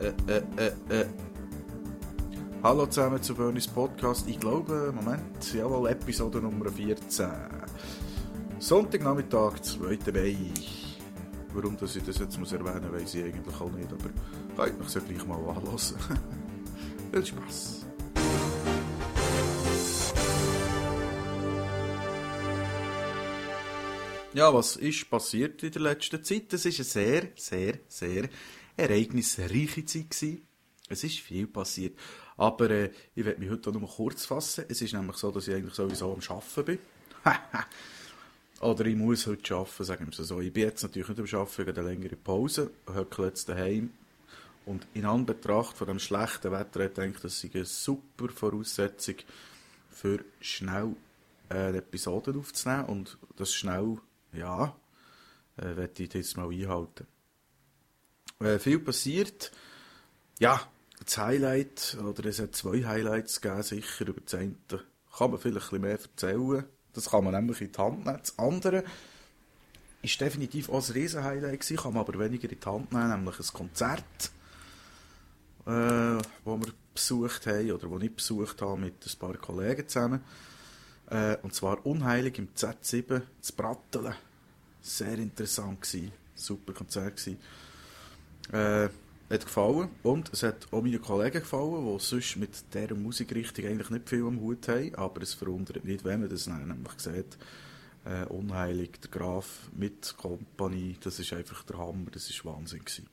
Äh, äh, äh, äh. Hallo zusammen zu Bernie's Podcast. Ich glaube, Moment, jawohl, Episode Nummer 14. Sonntagnachmittag, 2. Mai. Warum dass ich das jetzt muss erwähnen weiß ich eigentlich auch nicht, aber könnt mich ja gleich mal anhören. Viel Spaß. Ja, was ist passiert in der letzten Zeit? Es war eine sehr, sehr, sehr ereignisreiche Zeit. Gewesen. Es ist viel passiert. Aber äh, ich werde mich heute nur kurz fassen. Es ist nämlich so, dass ich eigentlich sowieso am Arbeiten bin. Oder ich muss heute arbeiten, sagen wir es so. Ich bin jetzt natürlich nicht am Arbeiten, wegen der längeren Pause, höcke jetzt daheim. Und in Anbetracht von dem schlechten Wetter denke ich, das ist eine super Voraussetzung für schnell äh, eine Episode aufzunehmen. Und das schnell, ja, äh, werde ich jetzt mal einhalten. Äh, viel passiert. Ja, das Highlight, oder es hat zwei Highlights gegeben, sicher. Über das eine kann man vielleicht ein bisschen mehr erzählen. Das kann man nämlich in die Hand nehmen. Das andere ist definitiv auch ein Riesen-Highlight gewesen, kann man aber weniger in die Hand nehmen, nämlich ein Konzert, äh, wo wir besucht haben, oder wo ich besucht habe mit ein paar Kollegen zusammen. Äh, und zwar Unheilig im Z7 zu Brattelen. Sehr interessant gewesen. Super Konzert gewesen. Äh, hat gefallen. Und es hat auch meinen Kollegen gefallen, die sonst mit dieser Musikrichtung eigentlich nicht viel am Hut haben. Aber es verwundert nicht, wenn man das nämlich sieht. Äh, Unheilig, der Graf mit Kompanie, das ist einfach der Hammer, das ist Wahnsinn gewesen.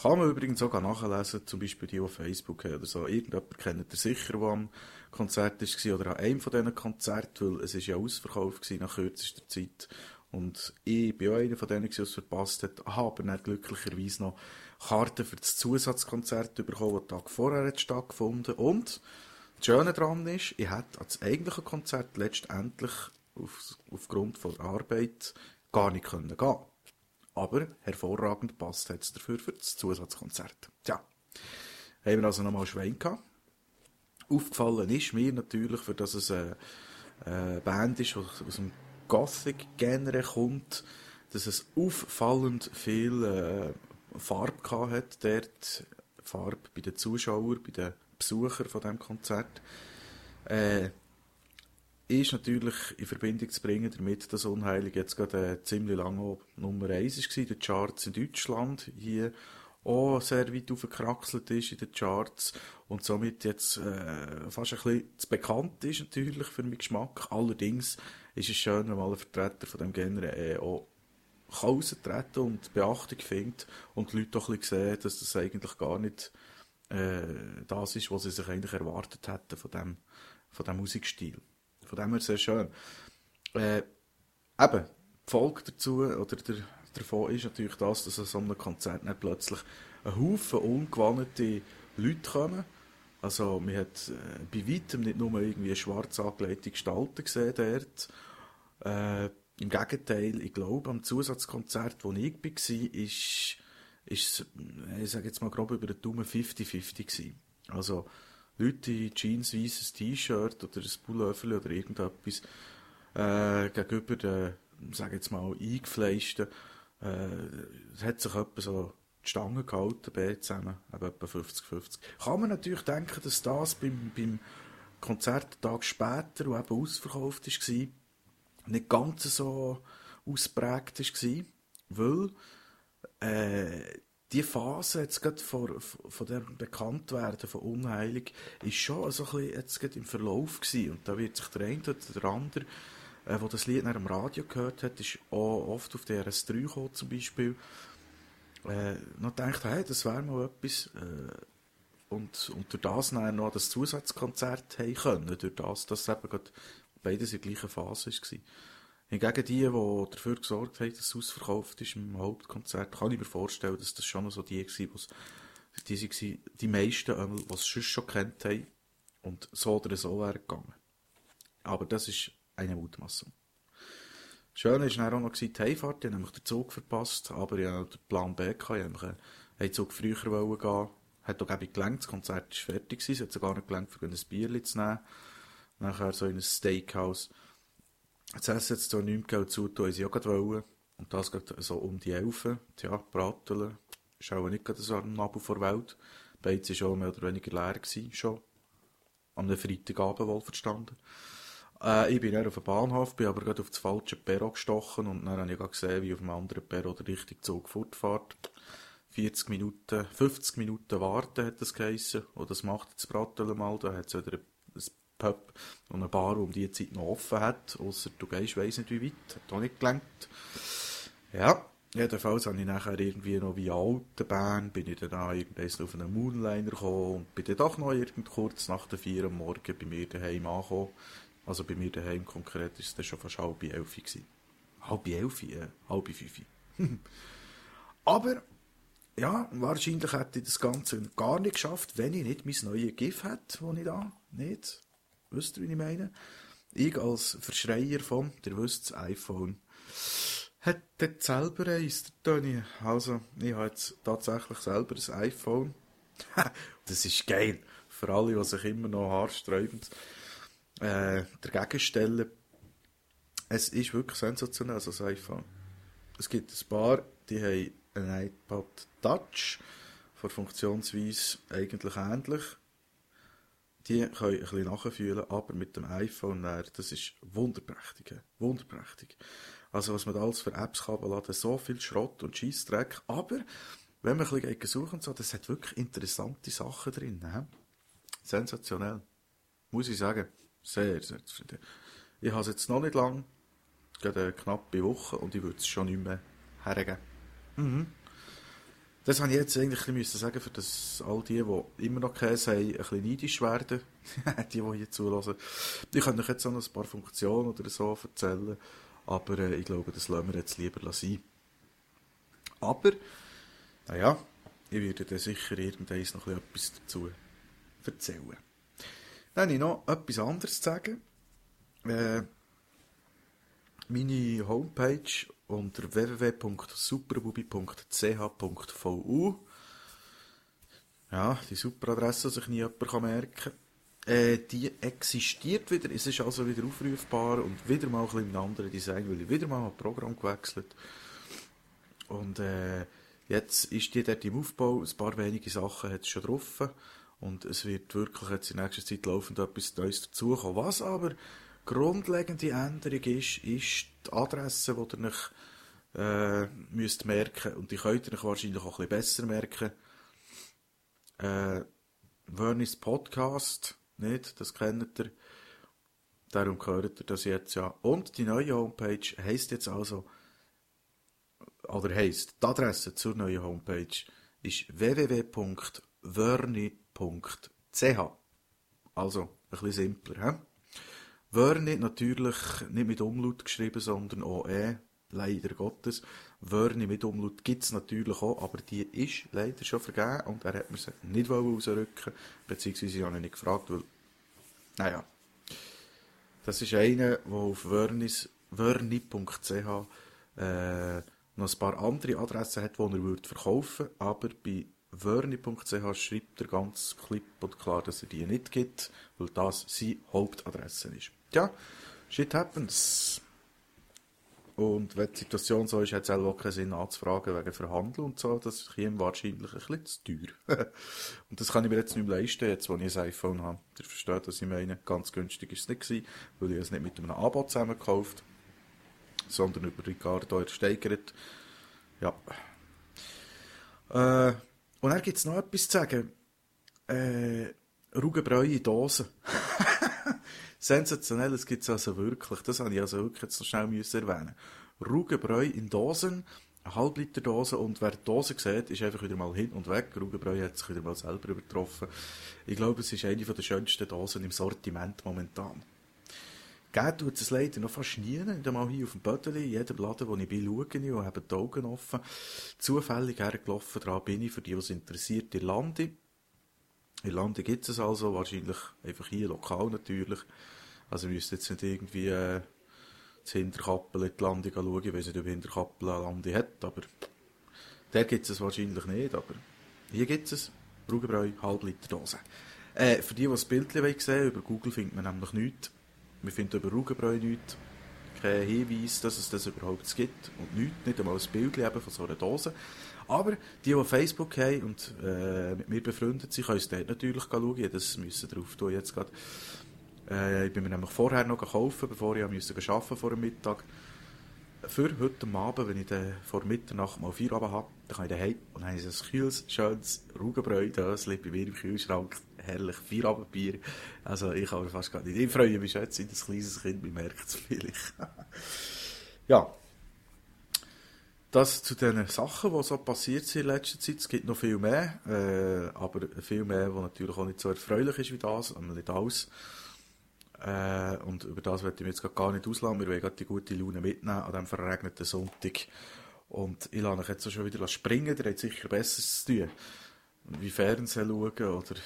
Kann man übrigens sogar nachlesen, zum Beispiel die, die auf Facebook haben oder so. Irgendjemand kennt ihr sicher, der am Konzert war oder an einem von diesen Konzerten, weil es ist ja ausverkauft gewesen nach kürzester Zeit. Und ich bin auch einer von denen, der es verpasst hat, habe nicht glücklicherweise noch Karten für das Zusatzkonzert bekommen, das Tag vorher hat stattgefunden. Und das Schöne daran ist, ich hätte als eigentliche Konzert letztendlich auf, aufgrund von der Arbeit gar nicht können gehen. Aber hervorragend passt es dafür für das Zusatzkonzert. Tja, haben wir also nochmal Schwein gehabt. Aufgefallen ist mir natürlich, für dass es eine, eine Band ist, die aus dem Gothic-Genre kommt, dass es auffallend viel äh, Farbe hat dort. Farbe bei den Zuschauern, bei den Besuchern von dem Konzert. Äh, ist natürlich in Verbindung zu bringen damit, dass Unheilig jetzt gerade äh, ziemlich lange Nummer 1 war, den Charts in Deutschland, hier auch sehr weit aufgekraxelt ist in den Charts und somit jetzt äh, fast ein bisschen zu bekannt ist natürlich für meinen Geschmack. Allerdings ist es schön, wenn mal ein Vertreter von dem Genre äh, auch raustreten und Beachtung findet und die Leute auch ein bisschen sehen, dass das eigentlich gar nicht äh, das ist, was sie sich eigentlich erwartet hätten von dem, von dem Musikstil. Von dem her sehr schön. Äh, eben, die Folge dazu, oder der, davon ist natürlich das, dass an so einem Konzert nicht plötzlich ein Haufen ungewandte Leute kommen. Also, man hat äh, bei weitem nicht nur irgendwie schwarz angelegte Gestalten gesehen dort. Äh, Im Gegenteil, ich glaube, am Zusatzkonzert, wo ich war, ist, ist ich sage jetzt mal grob über den Daumen 50-50 gewesen. Also, Leute in Jeans, weißes T-Shirt oder ein Pullover oder irgendetwas, äh, gegenüber den, sage jetzt mal, eingefleischten, äh, hat sich etwa so die Stange gehalten, beide zusammen, aber etwa 50-50. Kann man natürlich denken, dass das beim, beim Konzert Tag später, wo eben ausverkauft war, nicht ganz so ausprägt war, weil äh, die Phase jetzt gerade vor, von dem Bekanntwerden von Unheilig ist schon so ein bisschen jetzt gerade im Verlauf gewesen. und da wird sich der eine oder der andere äh, wo das Lied nach dem Radio gehört hat, ist auch oft auf der RS3 gekommen, zum Beispiel, äh, noch gedacht, hey, das wäre mal etwas, äh, und, und durch das dann noch das Zusatzkonzert haben können, durch das, dass eben gerade beides in der gleichen Phase war. Hingegen die, die dafür gesorgt haben, dass es ausverkauft ist im Hauptkonzert, kann ich mir vorstellen, dass das schon noch so die waren, die, die, die meisten, die es schon kennt haben und so oder so wäre gegangen. Aber das ist eine Mutmaßung. Schön war dann auch noch die Heimfahrt, ich habe nämlich den Zug verpasst, aber ich hatte den Plan B, ich wollte einen Zug früher gehen, hat auch eben gelangt, das Konzert war fertig, es hat sogar nicht gelangt, für ein Bier zu nehmen, nachher so in ein Steakhouse. Das Essen jetzt so nichts Geld zu tun, sie auch wollen. Und das geht so um die Elfen, ja, Brateln, Ist auch nicht gerade so ein Abo vor Welt. Beides war schon mehr oder weniger leer, gewesen, schon. Am Freitagabend wohl verstanden. Äh, ich bin dann auf dem Bahnhof, bin aber gerade auf das falsche Perro gestochen und dann habe ich gesehen, wie auf dem anderen Perro der richtige Zug fortfährt. 40 Minuten, 50 Minuten warten hat das geheissen. Und das macht jetzt Brattel mal. Da hat es wieder ein Pub und eine Bar, die um diese Zeit noch offen hat. Ausser du gehst, weiss nicht wie weit. Hat auch nicht gelangt. Ja, jedenfalls habe ich nachher irgendwie noch wie Autobahn, bin ich dann auch irgendwann auf einen Moonliner gekommen und bin dann doch noch kurz nach der 4 Uhr Morgen bei mir daheim angekommen. Also bei mir daheim konkret war es dann schon fast halb elf gewesen. Halb elf, äh, halb fünf. Aber ja, wahrscheinlich hätte ich das Ganze gar nicht geschafft, wenn ich nicht mein neues GIF hätte, das ich da nicht. Wisst ihr, wie ich meine? Ich als Verschreier von, ihr wisst, das iPhone, dort selber eins, der Toni. Also, ich habe jetzt tatsächlich selber ein iPhone. das ist geil. Für alle, die sich immer noch haarsträubend äh, dagegen stellen. Es ist wirklich sensationell, also iPhone. Es gibt ein paar, die haben ein iPod Touch, von Funktionsweise eigentlich ähnlich. Die können ein bisschen nachfühlen, aber mit dem iPhone, das ist wunderprächtig. Wunderprächtig. Also was man alles für Apps kann laden, so viel Schrott und Scheissdreck, aber wenn man ein bisschen suchen so, das hat wirklich interessante Sachen drin. Sensationell. Muss ich sagen. Sehr, sehr zufrieden. Ich habe es jetzt noch nicht lang, gerade eine knappe Woche, und ich würde es schon nicht mehr hergeben. Mhm. Das habe ich jetzt eigentlich müssen sagen, für das all die, die immer noch Käse haben, ein bisschen neidisch werden. die, die hier zulassen. Ich könnte euch jetzt auch noch ein paar Funktionen oder so erzählen, aber äh, ich glaube, das lassen wir jetzt lieber sein. Aber, naja, ich werde dann sicher irgendwann noch etwas dazu erzählen. Dann habe ich noch etwas anderes zu sagen. Äh, meine Homepage unter www.superbubi.ch.vu. Ja, die Superadresse, die sich nie jemand merken kann. Äh, die existiert wieder, es ist also wieder aufrufbar und wieder mal ein bisschen einem anderen Design, weil ich wieder mal ein Programm gewechselt Und äh, jetzt ist die dort im Aufbau, ein paar wenige Sachen hat es schon drauf und es wird wirklich jetzt in nächster Zeit laufend etwas Neues dazukommen. Was aber grundlegende Änderung ist, ist die Adresse, die ihr euch äh, müsst merken und die könnt ihr euch wahrscheinlich auch ein bisschen besser merken. Äh, Vernis Podcast, nicht? Das kennt ihr. Darum gehört ihr das jetzt ja. Und die neue Homepage heisst jetzt also, oder heisst, die Adresse zur neuen Homepage ist www.verni.ch. Also, ein bisschen simpler, hä? Wörni natürlich nicht mit Umlaut geschrieben, sondern OE, leider Gottes. Wörni mit Umlaut gibt es natürlich auch, aber die ist leider schon vergeben und er hat mir sie nicht rausrücken beziehungsweise ich habe ihn nicht gefragt, weil, naja, das ist einer, der auf wörni.ch äh, noch ein paar andere Adressen hat, die er würde verkaufen aber bei wörni.ch schreibt er ganz klipp und klar, dass er die nicht gibt, weil das seine Hauptadresse ist ja, shit happens. Und wenn die Situation so ist, hat es auch keinen Sinn anzufragen wegen Verhandeln und so. Das ist ihm wahrscheinlich ein bisschen zu teuer. und das kann ich mir jetzt nicht mehr leisten, jetzt wo ich ein iPhone habe. Ihr versteht, was ich meine. Ganz günstig ist es nicht gewesen, weil ich es nicht mit einem Abo zusammen gekauft, sondern über Ricardo ersteigert. Ja. Äh, und dann gibt es noch etwas zu sagen. Äh, Rugenbräu in Dosen. Sensationelles gibt es also wirklich. Das habe ich also wirklich jetzt noch schnell müssen erwähnen. Rugenbräu in Dosen, eine Halbliter Dose und wer die Dose sieht, ist einfach wieder mal hin und weg. Rugenbräu hat sich wieder mal selber übertroffen. Ich glaube, es ist eine der schönsten Dosen im Sortiment momentan. Geld tut es leider noch fast nie. Nicht einmal hier auf dem Bötteli, in jedem Laden, wo ich bin, schaue ich und habe die Augen offen. Zufällig hergelaufen, dran bin ich, für die, was interessiert, in Lande. In Lande gibt es also, wahrscheinlich einfach hier lokal natürlich. Also, wir müssen jetzt nicht irgendwie äh, das Hinterkappel in die Landung schauen. Ich weiß nicht, ob Hinterkappel eine Landung hat, aber der gibt es wahrscheinlich nicht. Aber hier gibt es Rugenbräu, Halbliter Dose. Äh, für die, die das Bild sehen über Google findet man nämlich nichts. Wir finden über Rugenbräu nichts. kein Hinweis, dass es das überhaupt gibt und nichts, nicht einmal ein Bild von so einer Dose. Aber die, die Facebook haben und äh, mit mir befreundet sind, können es dort natürlich schauen. Das müssen drauf tun jetzt gerade. Äh, ich bin mir nämlich vorher noch gekauft, bevor ich arbeiten musste vor dem Mittag. Für heute Abend, wenn ich dann vor Mitternacht mal vier Abend habe, dann kann ich daheim und dann habe ich ein kühles, schönes Rugenbräu-Döschen bei mir im Kühlschrank. Herrlich, vier Abendbier. Also ich kann fast gar nicht. Ich freue mich jetzt, ein kleines Kind, man merkt es vielleicht. ja, das zu den Sachen, die so passiert sind in letzter Zeit. Es gibt noch viel mehr, äh, aber viel mehr, was natürlich auch nicht so erfreulich ist wie das, nicht alles. Äh, und über das werde ich mich jetzt gar nicht auslassen. Wir wollen die gute Laune mitnehmen an diesem verregneten Sonntag. Und ich lasse euch jetzt schon wieder springen, ihr habt sicher Besseres zu tun. Wie Fernsehen schauen oder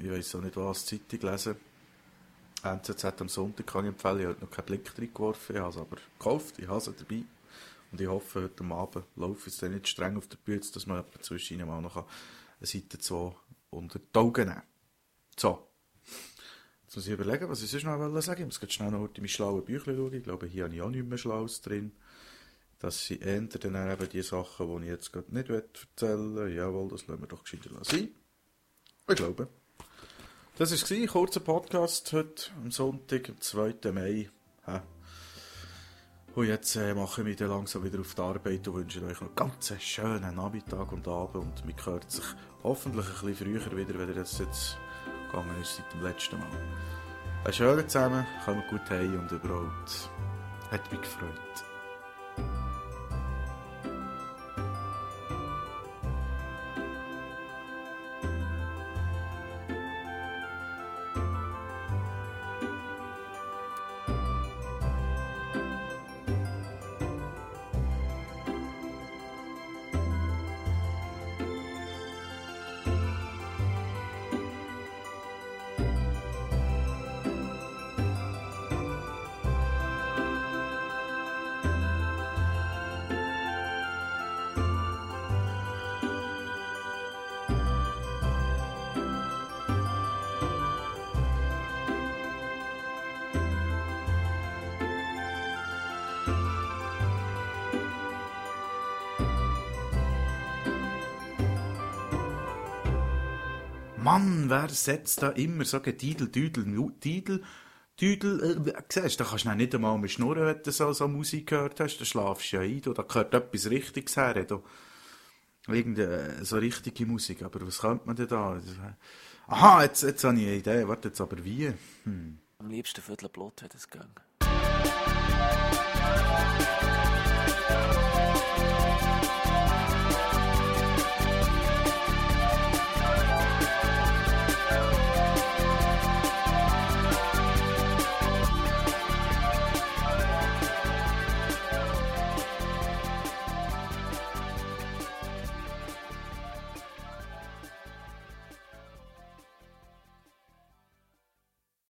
ich weiß auch nicht was, Zeitung lesen. NZZ am Sonntag kann ich empfehlen, ich habe noch keinen Blick drin geworfen, ich habe es aber gekauft, ich habe es dabei. Und ich hoffe, heute Abend laufe ich dann nicht streng auf der Bühne, dass man zwischen mal noch eine Seite 2 unter die Augen nehmen So. Jetzt muss ich überlegen, was ich sonst noch sagen wollte. Ich muss jetzt schnell noch in meine schlauen Bücher schauen. Ich glaube, hier habe ich auch nicht mehr Schlaues drin. Das sind eher dann eben die Sachen, die ich jetzt gerade nicht erzählen will. Jawohl, das lassen wir doch gescheiter sein. Ich glaube. Das war ein kurzer Podcast heute am Sonntag, am 2. Mai. Ha. Und jetzt äh, mache ich mich dann langsam wieder auf die Arbeit und wünsche euch noch ganz einen schönen Nachmittag und Abend. Und man hört sich hoffentlich ein bisschen früher wieder, wenn das jetzt gegangen ist seit dem letzten Mal. Einen schönen zusammen, kommt gut heim und überhaupt. Hat mich gefreut. Mann, wer setzt da immer so Gedidel, Düdel, Didel, Düdel, äh, siehst, da kannst du nicht einmal mehr schnurren, wenn du so, so Musik gehört hast, da schlafst du ja ein, da gehört etwas Richtiges her, da. Irgendeine so richtige Musik, aber was könnte man denn da? Aha, jetzt, jetzt habe ich eine Idee, warte jetzt aber wie? Hm. Am liebsten Viertel Blut, wenn es geht.